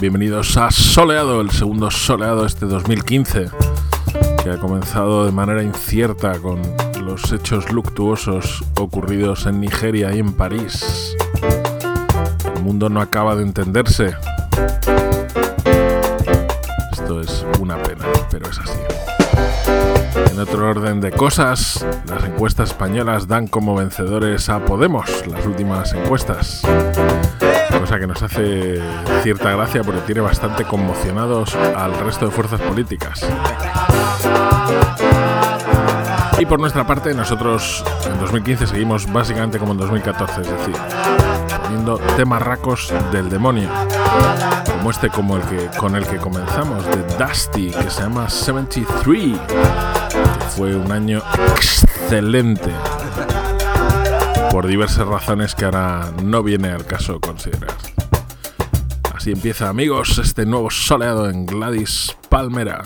Bienvenidos a Soleado, el segundo soleado este 2015, que ha comenzado de manera incierta con los hechos luctuosos ocurridos en Nigeria y en París. El mundo no acaba de entenderse. Esto es una pena, pero es así. En otro orden de cosas, las encuestas españolas dan como vencedores a Podemos, las últimas encuestas. Cosa que nos hace cierta gracia porque tiene bastante conmocionados al resto de fuerzas políticas. Y por nuestra parte, nosotros en 2015 seguimos básicamente como en 2014, es decir, poniendo temarracos del demonio, como este como el que, con el que comenzamos, de Dusty, que se llama 73, que fue un año excelente por diversas razones que ahora no viene al caso considerar. Así empieza, amigos, este nuevo soleado en Gladys Palmera.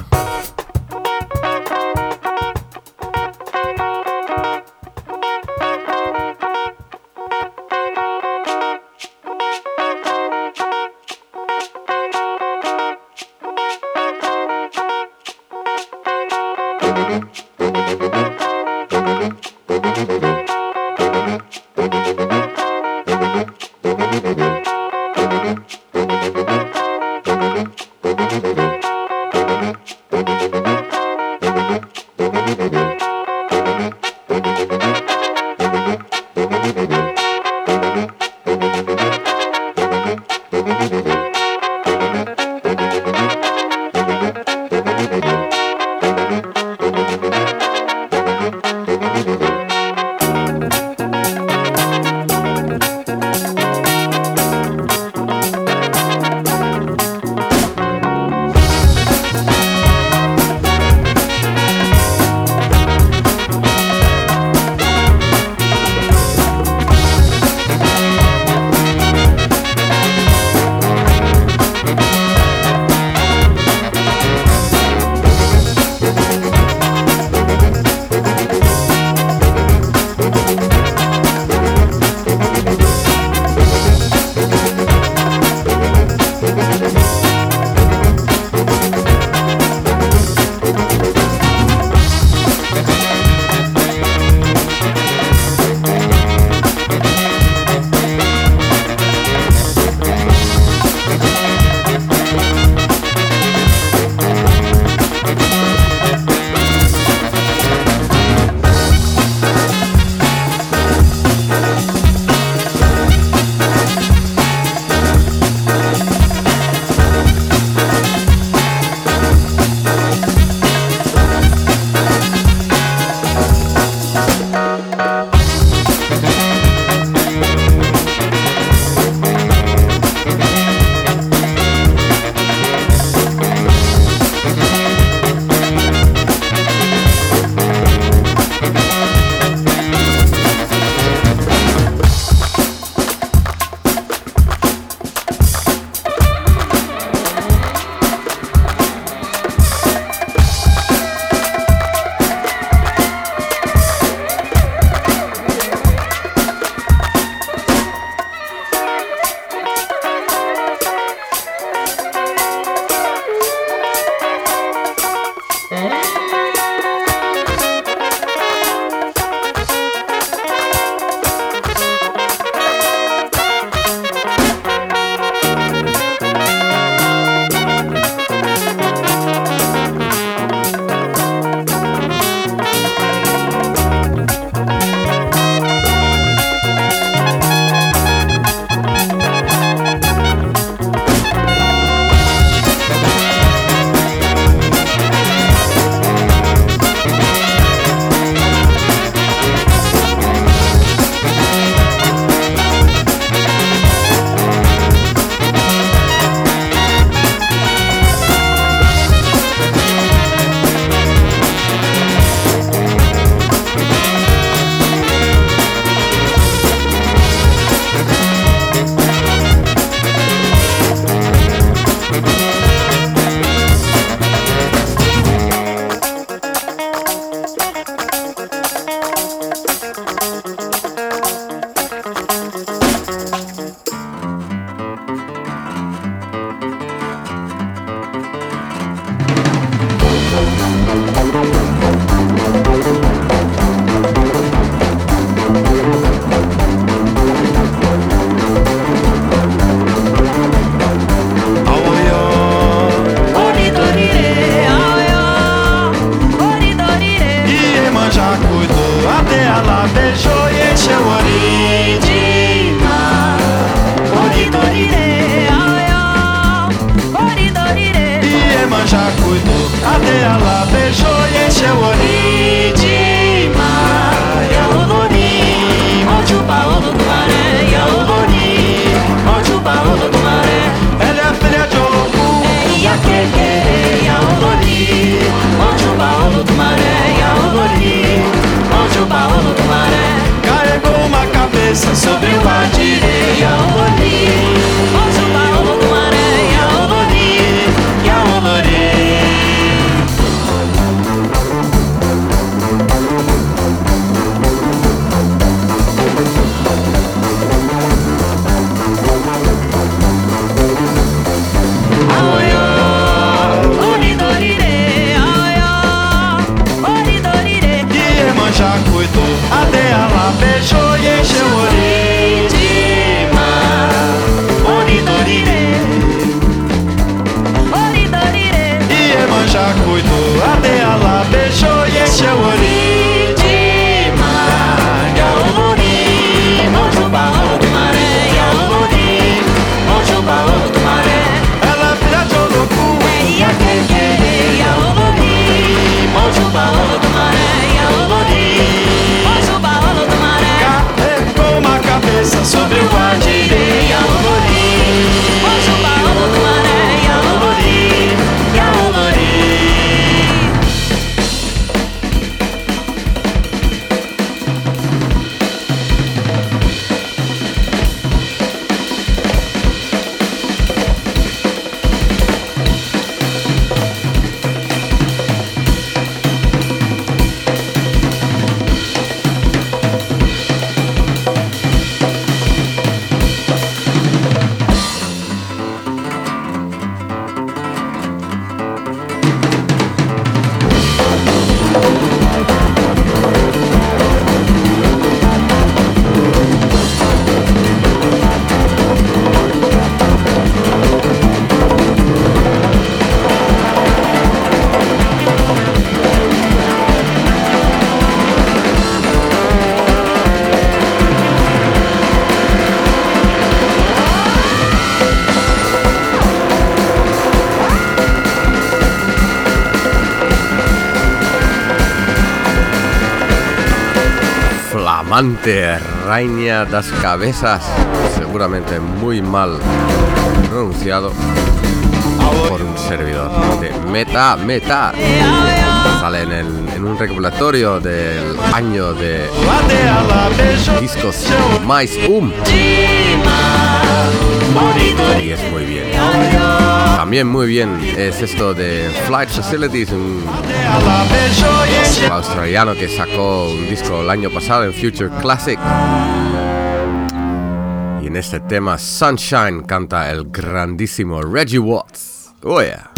one Amante, Raña das Cabezas, seguramente muy mal pronunciado por un servidor de Meta Meta. Sale en, un recopilatorio del año de discos Mais Um. Y es muy bien. También muy bien es esto de Flight Facilities, un australiano que sacó un disco el año pasado en Future Classic. Y en este tema Sunshine canta el grandísimo Reggie Watts. Oh yeah.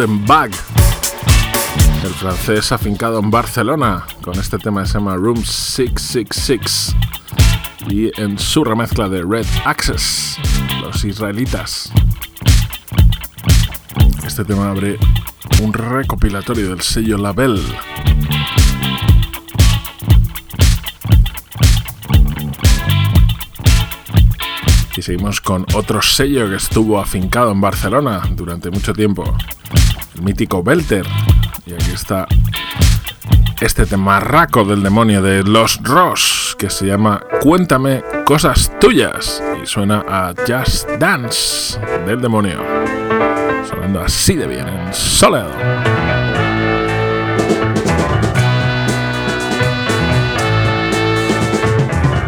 Golden Bag. El francés afincado en Barcelona con este tema que se llama Room 666 y en su remezcla de Red Access, los israelitas. Este tema abre un recopilatorio del sello Label. Y seguimos con otro sello que estuvo afincado en Barcelona durante mucho tiempo, mítico Belter. Y aquí está este temarraco del demonio de los Ross, que se llama Cuéntame cosas tuyas. Y suena a Just Dance del demonio. Sonando así de bien en.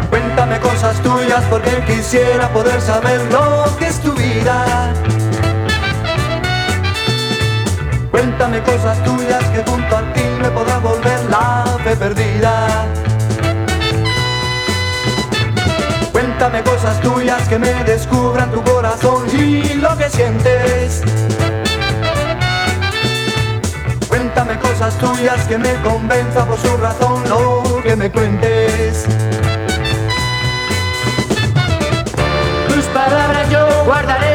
Cuéntame cosas tuyas porque quisiera poder saber lo que es tu vida. Cuéntame cosas tuyas que junto a ti me podrá volver la fe perdida. Cuéntame cosas tuyas que me descubran tu corazón y lo que sientes. Cuéntame cosas tuyas que me convenza por su razón lo que me cuentes. Tus palabras yo guardaré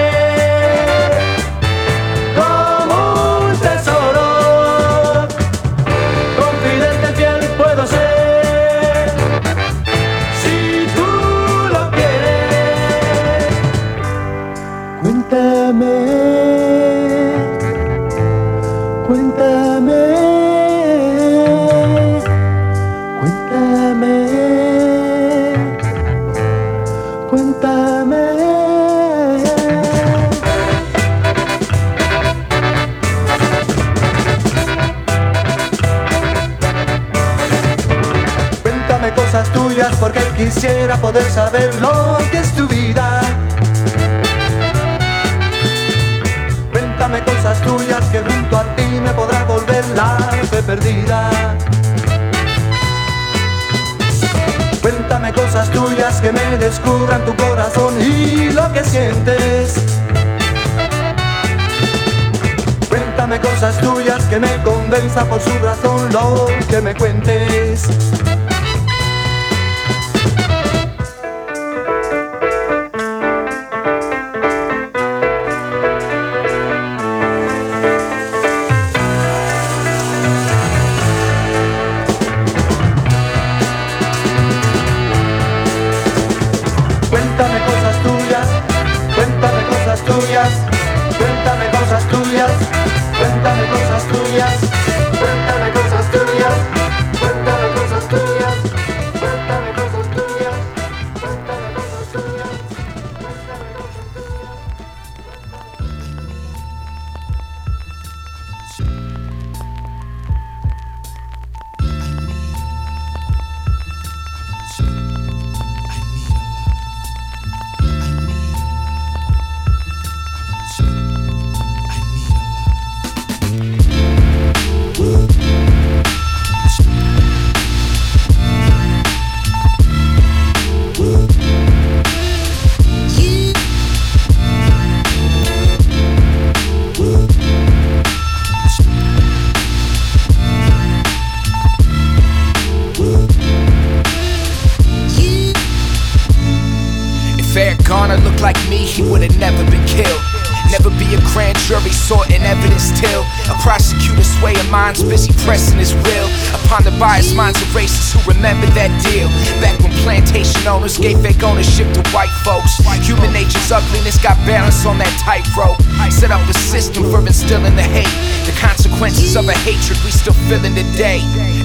owners gave fake ownership to white folks, human nature's ugliness got balance on that tightrope. Set up a system for instilling the hate, the consequences of a hatred we still feeling today.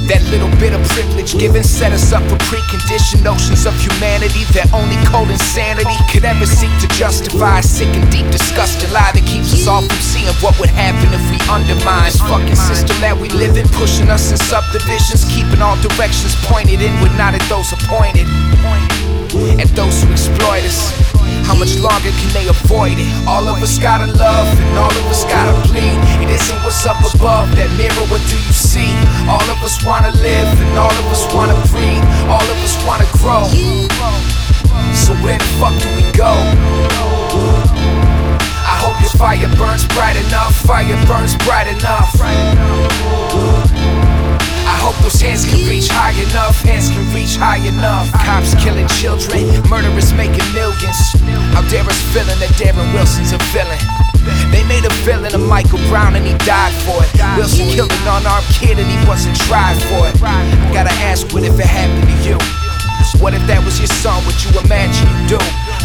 That little bit of privilege given set us up for preconditioned notions of humanity that only cold insanity could ever seek to justify. Sick and deep, disgusting lie that keeps us all from seeing what would happen if we undermine this fucking system that we live in, pushing us in subdivisions, keeping all directions pointed inward, not at those appointed, at those who exploit us. How much longer can they avoid it? All of us gotta love and all of us gotta bleed. It isn't what's up above that mirror, what do you see? All of us wanna live and all of us wanna breathe. All of us wanna grow. So where the fuck do we go? I hope you fire burns bright enough, fire burns bright enough. I hope those hands can reach high enough, hands can reach high enough. Cops killing children, murderers making millions. How dare us feeling that Darren Wilson's a villain? They made a villain of Michael Brown and he died for it. Wilson killed an unarmed kid and he wasn't tried for it. I gotta ask, what if it happened to you? What if that was your son? What you imagine you do?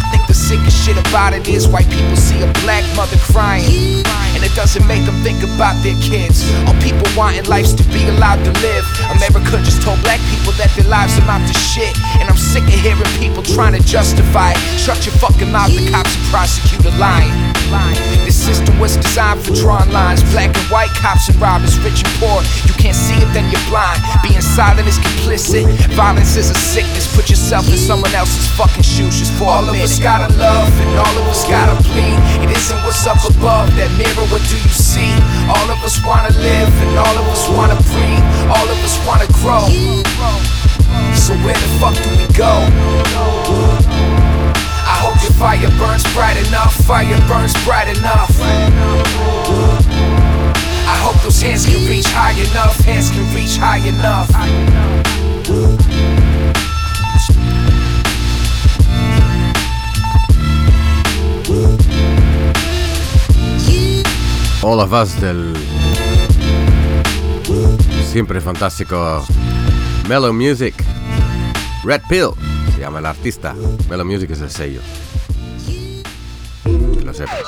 I think the sickest shit about it is white people see a black mother crying. And it doesn't make them think about their kids. Or people wanting lives to be allowed to live. America just told black people that their lives amount to shit. And I'm sick of hearing people trying to justify it. Shut your fucking mouth, the cops and prosecutor lying. This system was designed for drawing lines. Black and white cops and robbers, rich and poor. You can't see it, then you're blind. Being silent is complicit. Violence is a sickness. Put yourself in someone else's fucking shoes just for All a of us gotta love and all of us gotta bleed. It isn't what's up above that mirror. What do you see? All of us wanna live and all of us wanna breathe. All of us wanna grow. So where the fuck do we go? I hope your fire burns bright enough. Fire burns bright enough. I hope those hands can reach high enough. Hands can reach high enough. All of Us del siempre fantástico Mello Music. Red Pill se llama el artista. Mellow Music es el sello. Que lo sepas.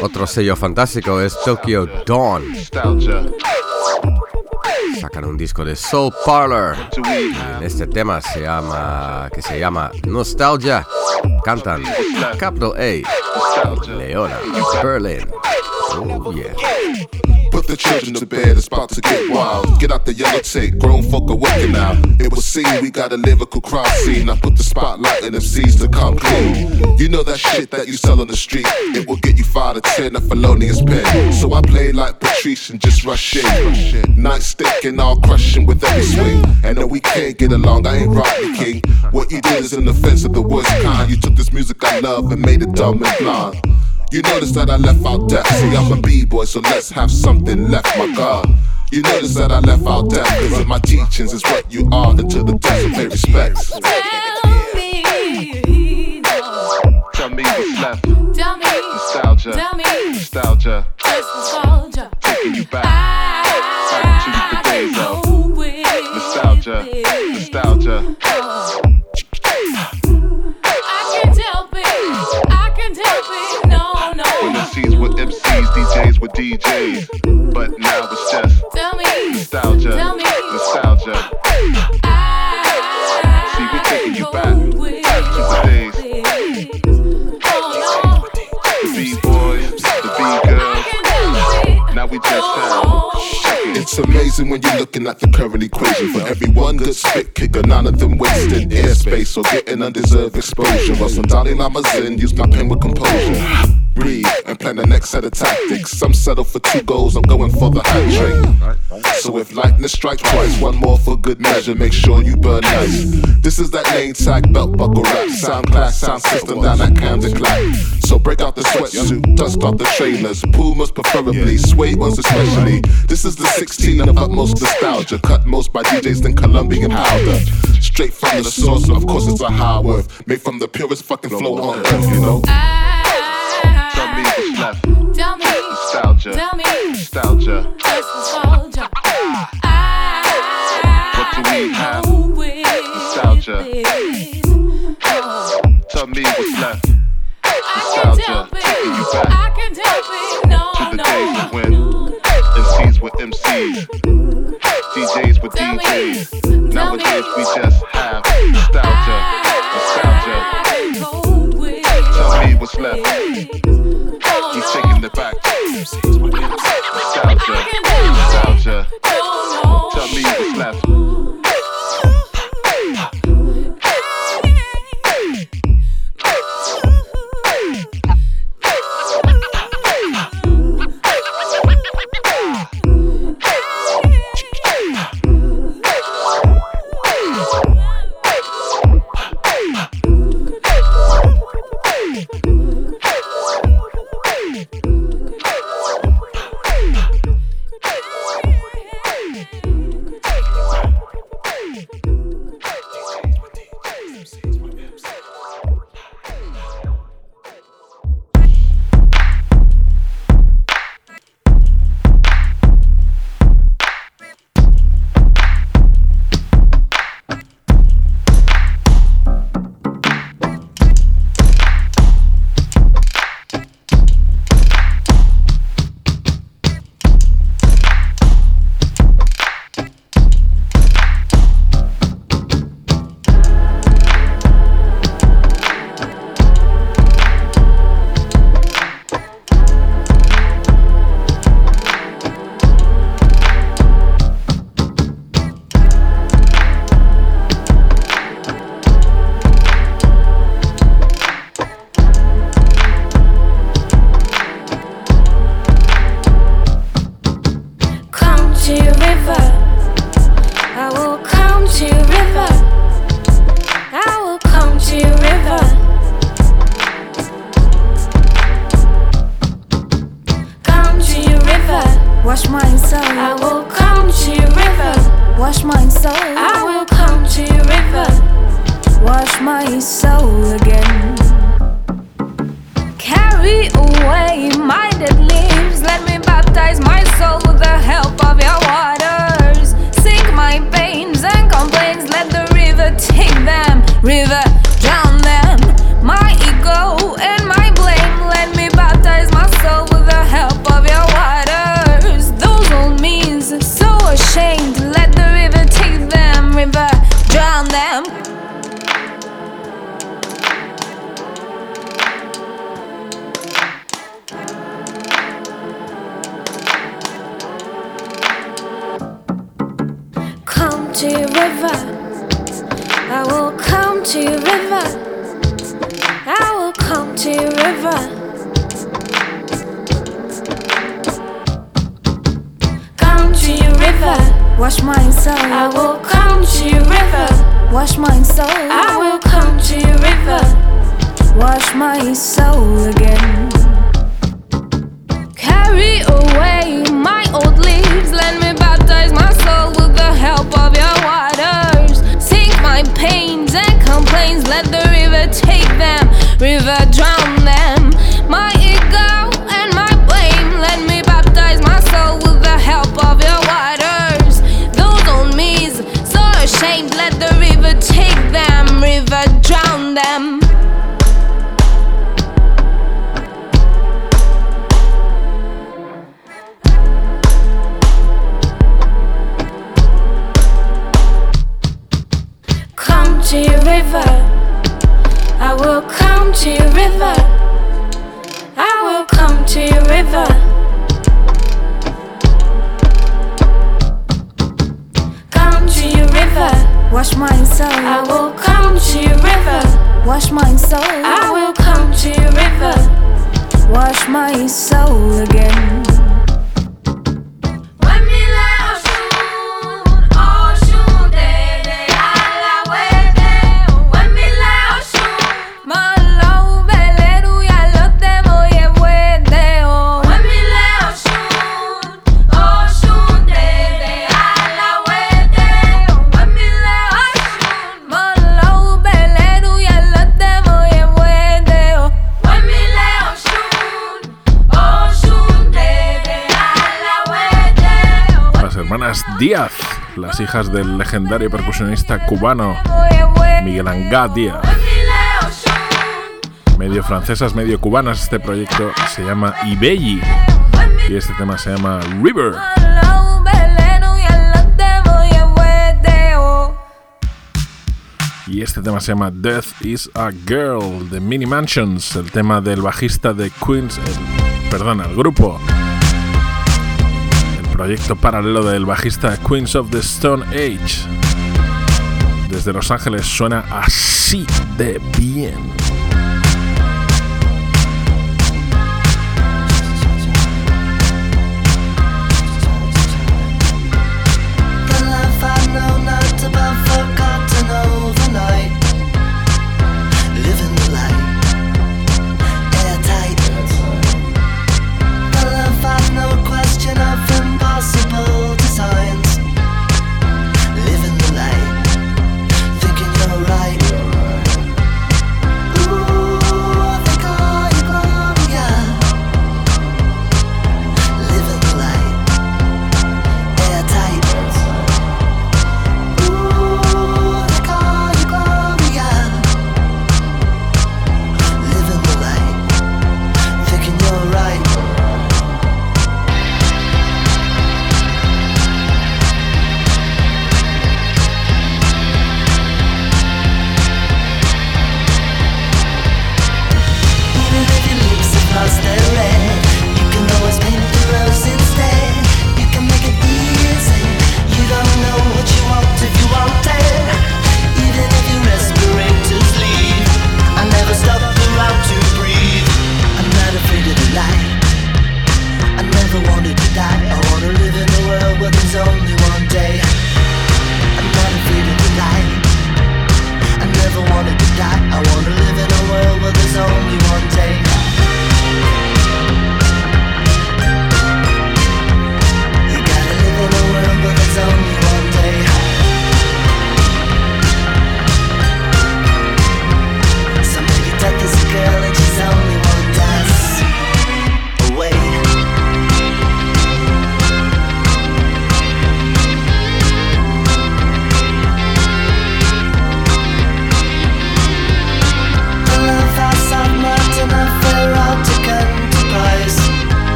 Otro sello fantástico es Tokyo Dawn. Sacan un disco de Soul Parlor. Este tema se llama que se llama Nostalgia. Cantan Capital A. Leona. Berlin. Oh yeah. Put the children to bed, it's about to get wild. Get out the yellow tape, grown folk are working now. It was seen, we got a lyrical crowd scene. I put the spotlight in on MCs to come clean. You know that shit that you sell on the street, it will get you five to ten, a felonious pen. So I play like Patrice and just rush in. Nightstick and I'll crush him with every swing. And no, we can't get along, I ain't Rodney King. What you did is an offense of the worst kind. You took this music I love and made it dumb and blind. You notice that I left out death. See, I'm a B-boy, so let's have something left, my God. You notice that I left out death, cause my teachings is what you are until the death of pay respects. Tell me what's left. Tell me, Nostalgia. tell me, Nostalgia. just nostalgia. Taking you back. Back to the days of nostalgia. Nostalgia. Were MCs, DJs were DJs. But now it's just Tell me, nostalgia. Tell me. Nostalgia. I See, we taking you back with to the days. it. Oh, no. The B-boys, the I B-girls. can't help it. Now we just have. It's amazing when you're looking at the current equation. For every one good spit kicker, none of them wasting airspace or getting undeserved exposure. While some Dalai Lama's in, use my pen with composure. Breathe and plan the next set of tactics. Some settle for two goals, I'm going for the hat trick. So if lightning strikes twice, one more for good measure, make sure you burn nice. This is that name tag belt buckle rap, sound class, sound system down at Camden Clap. So break out the sweatsuit, dust off the trainers, Pumas preferably, suede ones especially. This is the 16 of utmost nostalgia, cut most by DJs than Colombian powder. Straight from the source, of course it's a high worth, made from the purest fucking flow on earth, you know. Tell me what's left. Tell me, Nostalgia. tell me, Nostalgia. nostalgia. What do we have? I go Nostalgia. Tell me what's left. del legendario percusionista cubano Miguel Angadia. Medio francesas, medio cubanas, este proyecto se llama Ibelli y este tema se llama River. Y este tema se llama Death is a Girl de Mini Mansions, el tema del bajista de Queens, el, perdón, el grupo proyecto paralelo del bajista Queens of the Stone Age. Desde Los Ángeles suena así de bien.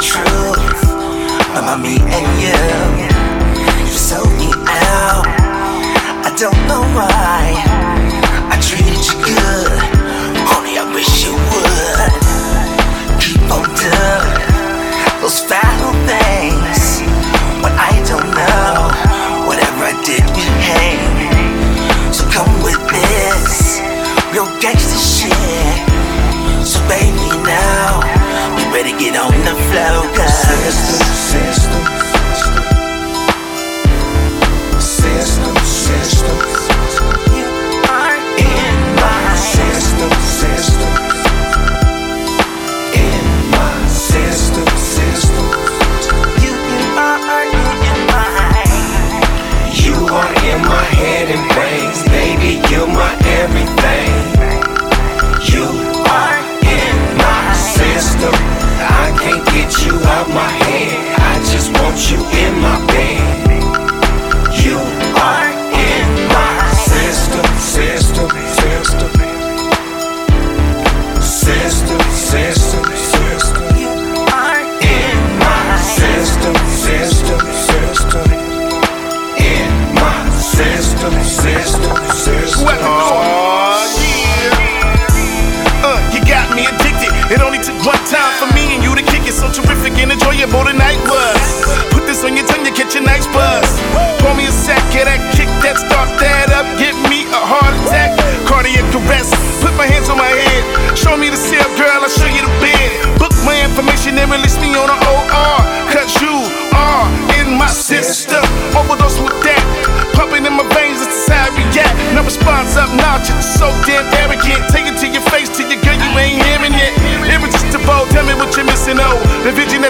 truth about me and you. You sold me out. I don't know why I treated you good. sister, sister. my head. I just want you in my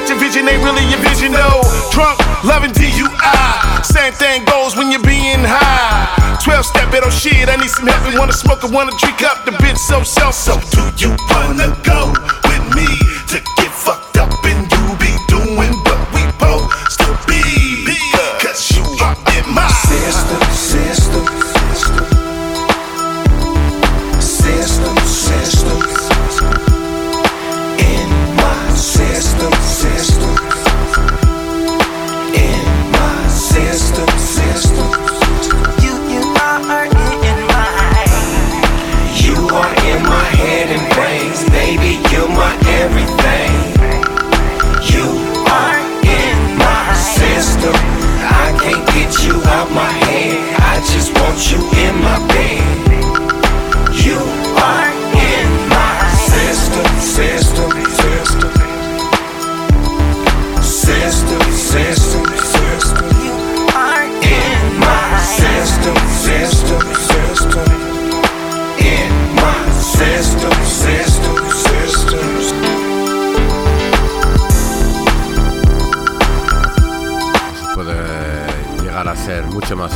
that your vision ain't really your vision, no. Drunk, loving DUI. Same thing goes when you're being high. 12 step, it oh shit, I need some help. and Wanna smoke, I wanna drink up the bitch so so. So do you wanna go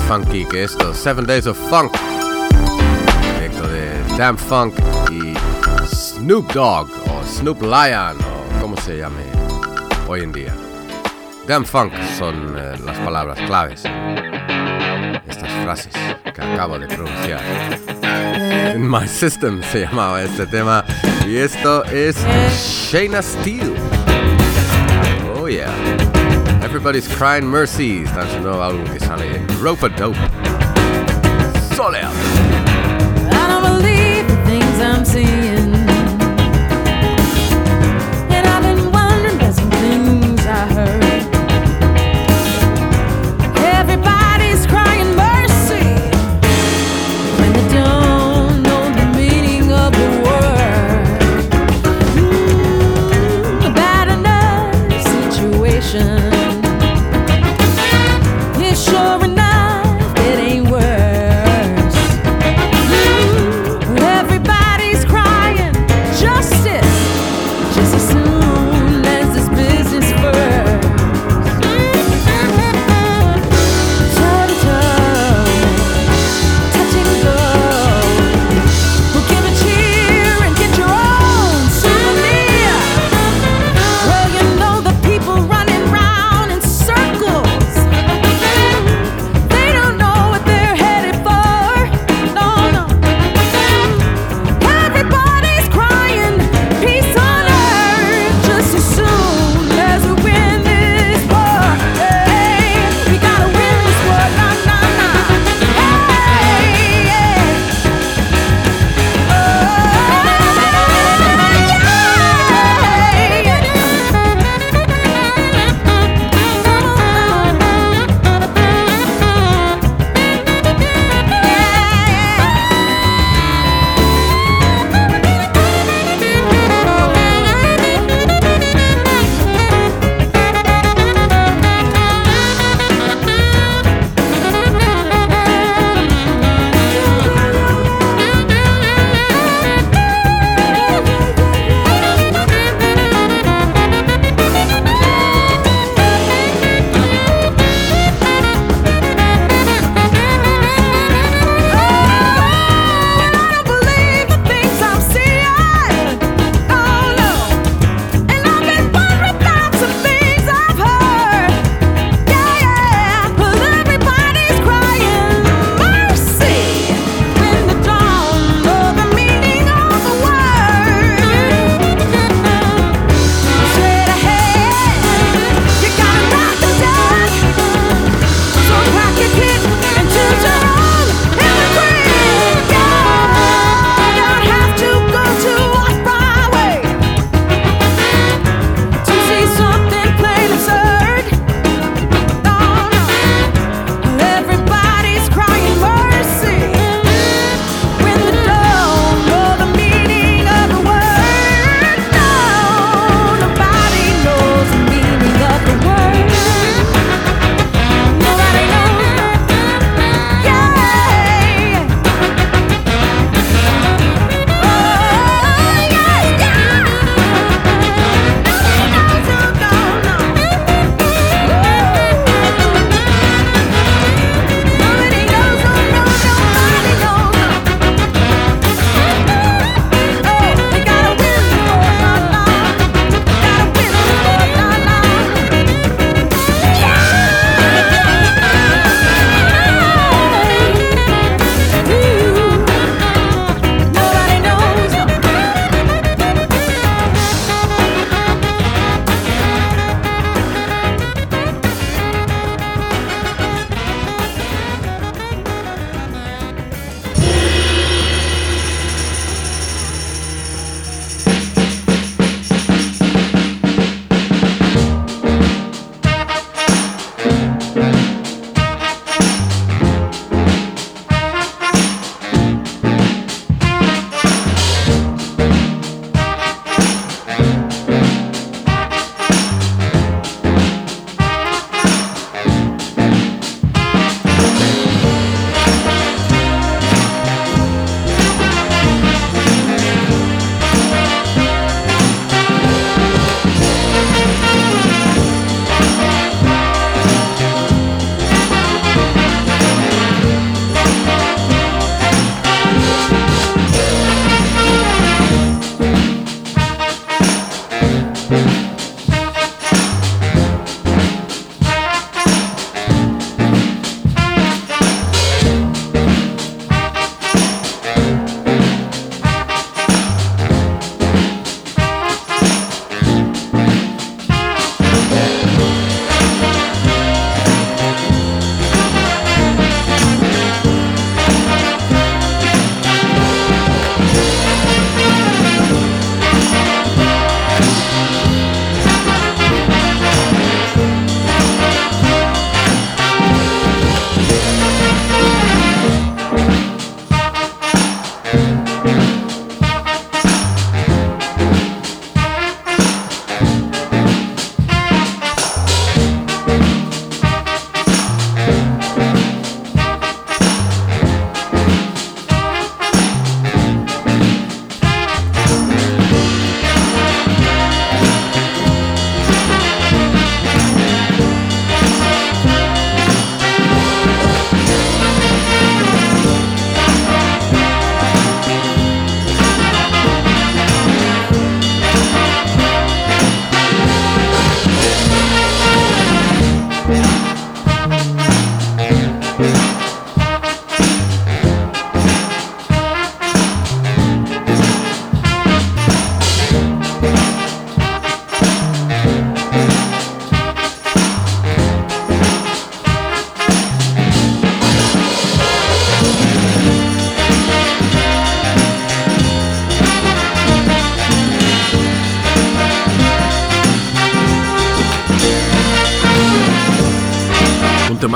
funky que esto. Seven Days of Funk. Proyecto de Damn Funk y Snoop Dogg o Snoop Lion o como se llame hoy en día. Damn Funk son eh, las palabras claves estas frases que acabo de pronunciar. In My System se llamaba este tema y esto es Shayna Steele. Oh yeah. Everybody's Crying Mercy está en su nuevo álbum que sale en Ropeadope. Soleil. I don't believe the things I'm seeing.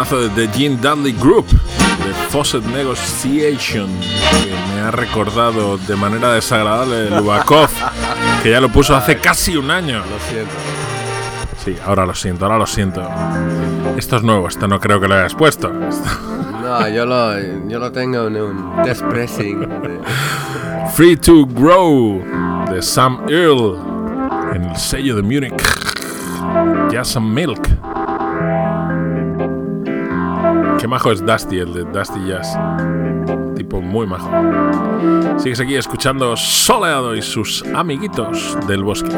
Temazo de The Gene Dudley Group, de Fawcett Negotiation, que me ha recordado de manera desagradable Lubakov, que ya lo puso hace casi un año. Lo siento. Sí, ahora lo siento, ahora lo siento. Esto es nuevo, esto no creo que lo hayas puesto. No, yo lo, yo lo tengo en un test pressing. Free to Grow, de Sam Earl, en el sello de Munich. Jazz and Milk. Qué majo es Dusty, el de Dusty Jazz. Tipo muy majo. Sigues aquí escuchando Soleado y sus amiguitos del bosque.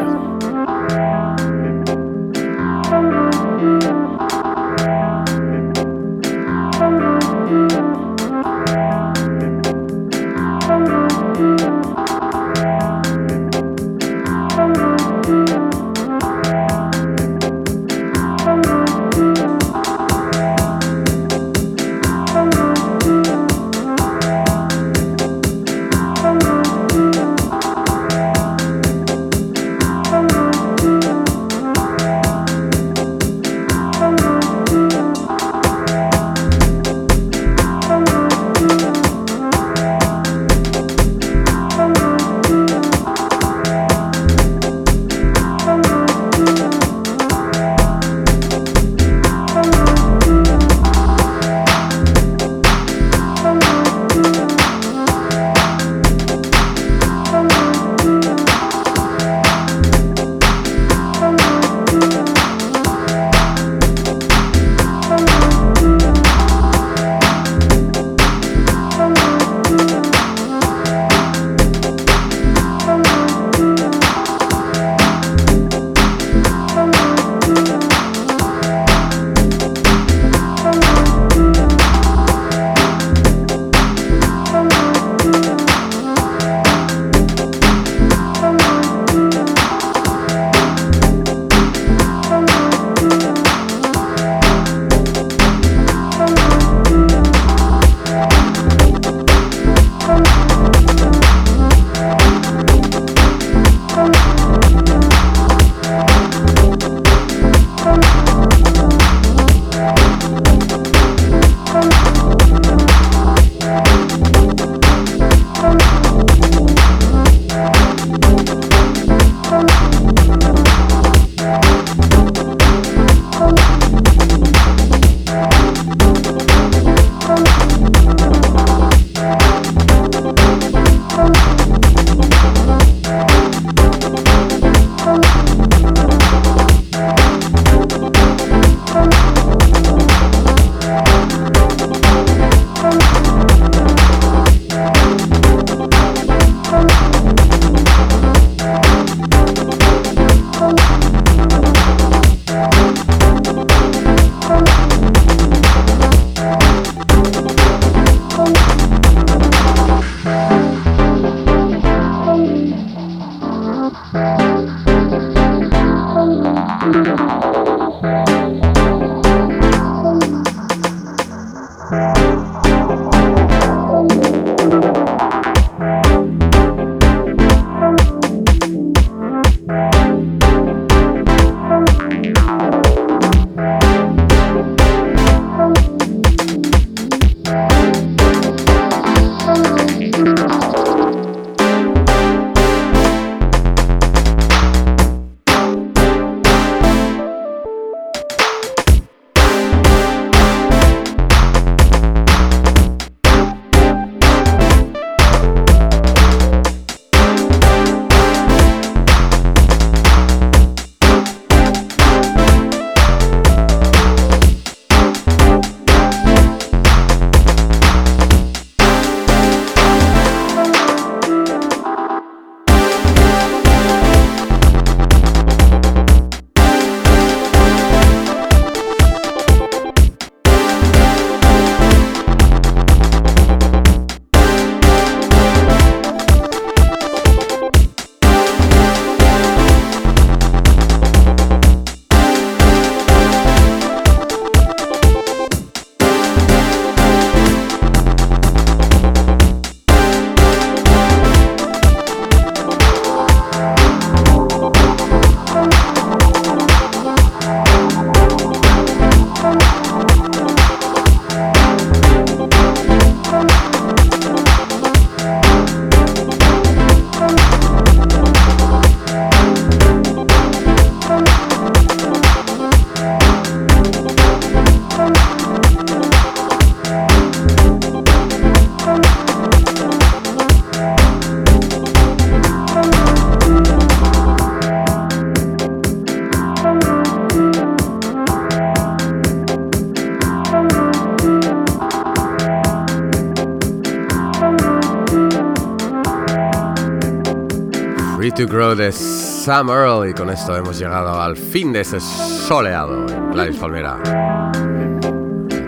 De Sam Earl y con esto hemos llegado al fin de ese soleado en Gladys Palmera.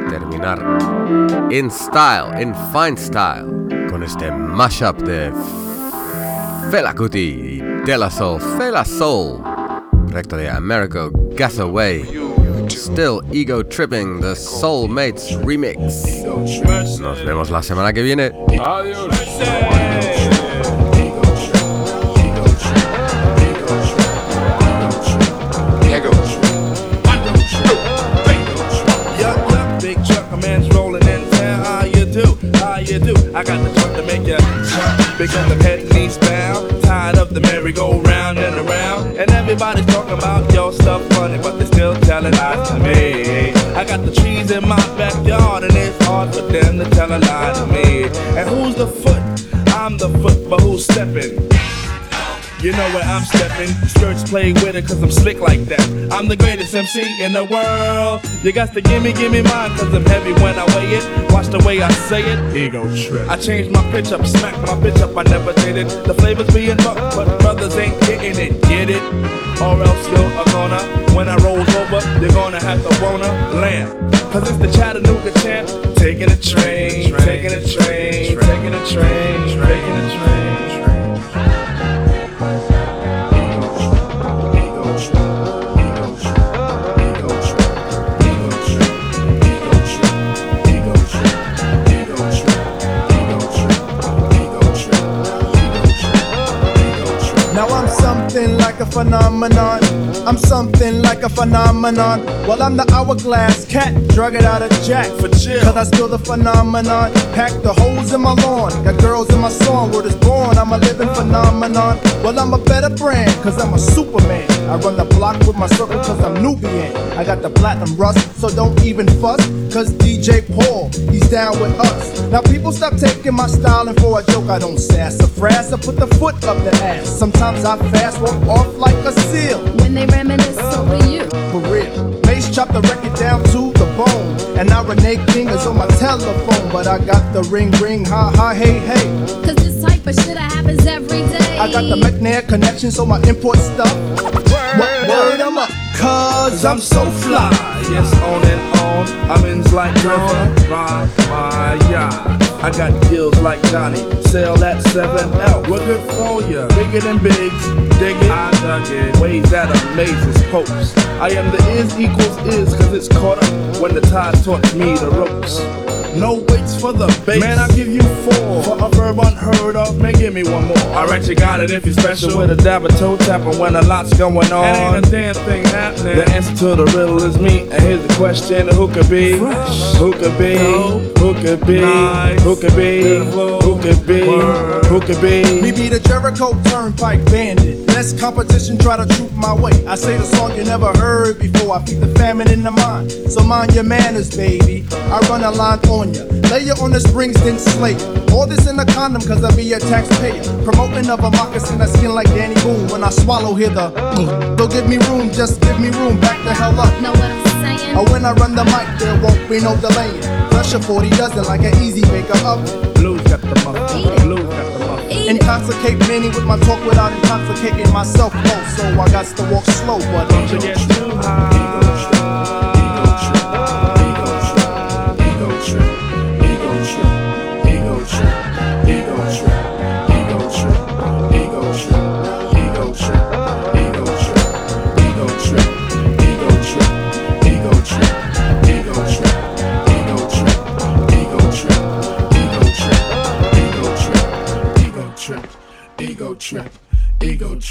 Terminar in style, in fine style, con este mashup de Fela Kuti y De La Soul, Fela Soul, proyecto de America Gas Away. Still Ego Tripping, the Soulmates Remix. Nos vemos la semana que viene. Yup, I got the truck to make ya jump because I'm heading eastbound. Tired of the merry-go-round and around, and everybody's talking about your stuff funny, but they're still telling lies to me. I got the trees in my backyard, and it's hard for them to tell a lie to me. And who's the foot? I'm the foot, but who's stepping? You know where I'm stepping. Skirts play with it cause I'm slick like that. I'm the greatest MC in the world. You got to gimme, gimme mine cause I'm heavy when I weigh it. Watch the way I say it. Ego trip. I changed my pitch up, smack my bitch up, I never did it. The flavors being bucked, but brothers ain't getting it. Get it? Or else you're gonna, when I rolls over, you're gonna have to wanna land. Cause it's the Chattanooga champ. Taking a train, taking a train, taking a train, taking a train. Phenomenon. I'm something like a phenomenon. Well, I'm the hourglass cat, drug it out of Jack. For chill. Cause I still the phenomenon. Pack the holes in my lawn. Got girls in my song. Word is born. I'm a living phenomenon. Well, I'm a better brand. Cause I'm a superman. I run the block with my circle cause I'm Nubian. I got the platinum rust, so don't even fuss. Cause DJ Paul, he's down with us. Now people stop taking my styling for a joke. I don't sass or frass. I put the foot up the ass. Sometimes I fast walk off like a seal. When they reminisce uh-huh. over you. For real. Mace chopped the record down to the bone. And now Renee King is on my telephone. But I got the ring ring, ha ha, hey hey. Cause this type of shit happens every day. I got the McNair connection, so my import stuff. Word, word, I'm up. Cause I'm so fly. Yes, on and on. I'm in like Griffin. Ride my yacht. I got gills like Johnny. Sell that 7L. We're good for ya. Bigger than bigs. Dig it. I dug it. Ways that amazes popes. I am the is equals is cause it's caught up when the tide taught me the ropes. No weights for the base. Man, I'll give you four. For a verb unheard of, man, give me one more. Alright, you got it if you're special. With a dab of toe tapping when a lot's going on. And ain't a damn thing happening. The answer to the riddle is me. And here's the question who could be? Who could be? Who could be? Who could be? Who could be? Who could be? Me be the Jericho Turnpike Bandit. Less competition, try to troop my way. I say the song you never heard before. I feed the famine in the mind. So mind your manners, baby. I run a line on ya. Lay you on the springs, then slay ya. All this in a condom, cause I be a taxpayer. Promoting of a moccasin, I skin like Danny Boone. When I swallow, hear the. mm. Don't give me room, just give me room. Back the hell up. Know what I'm saying? Or when I run the mic, there won't be no delaying. Pressure 40 dozen like an easy maker up. Blues got the muffin. Blues got the muffin. Intoxicate many with my talk without intoxicating myself. Oh, so I got to walk slow, but Don't you get too high.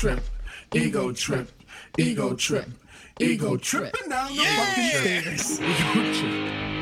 Trip, ego trip, ego trip, ego tripping down the fucking stairs. Ego trip.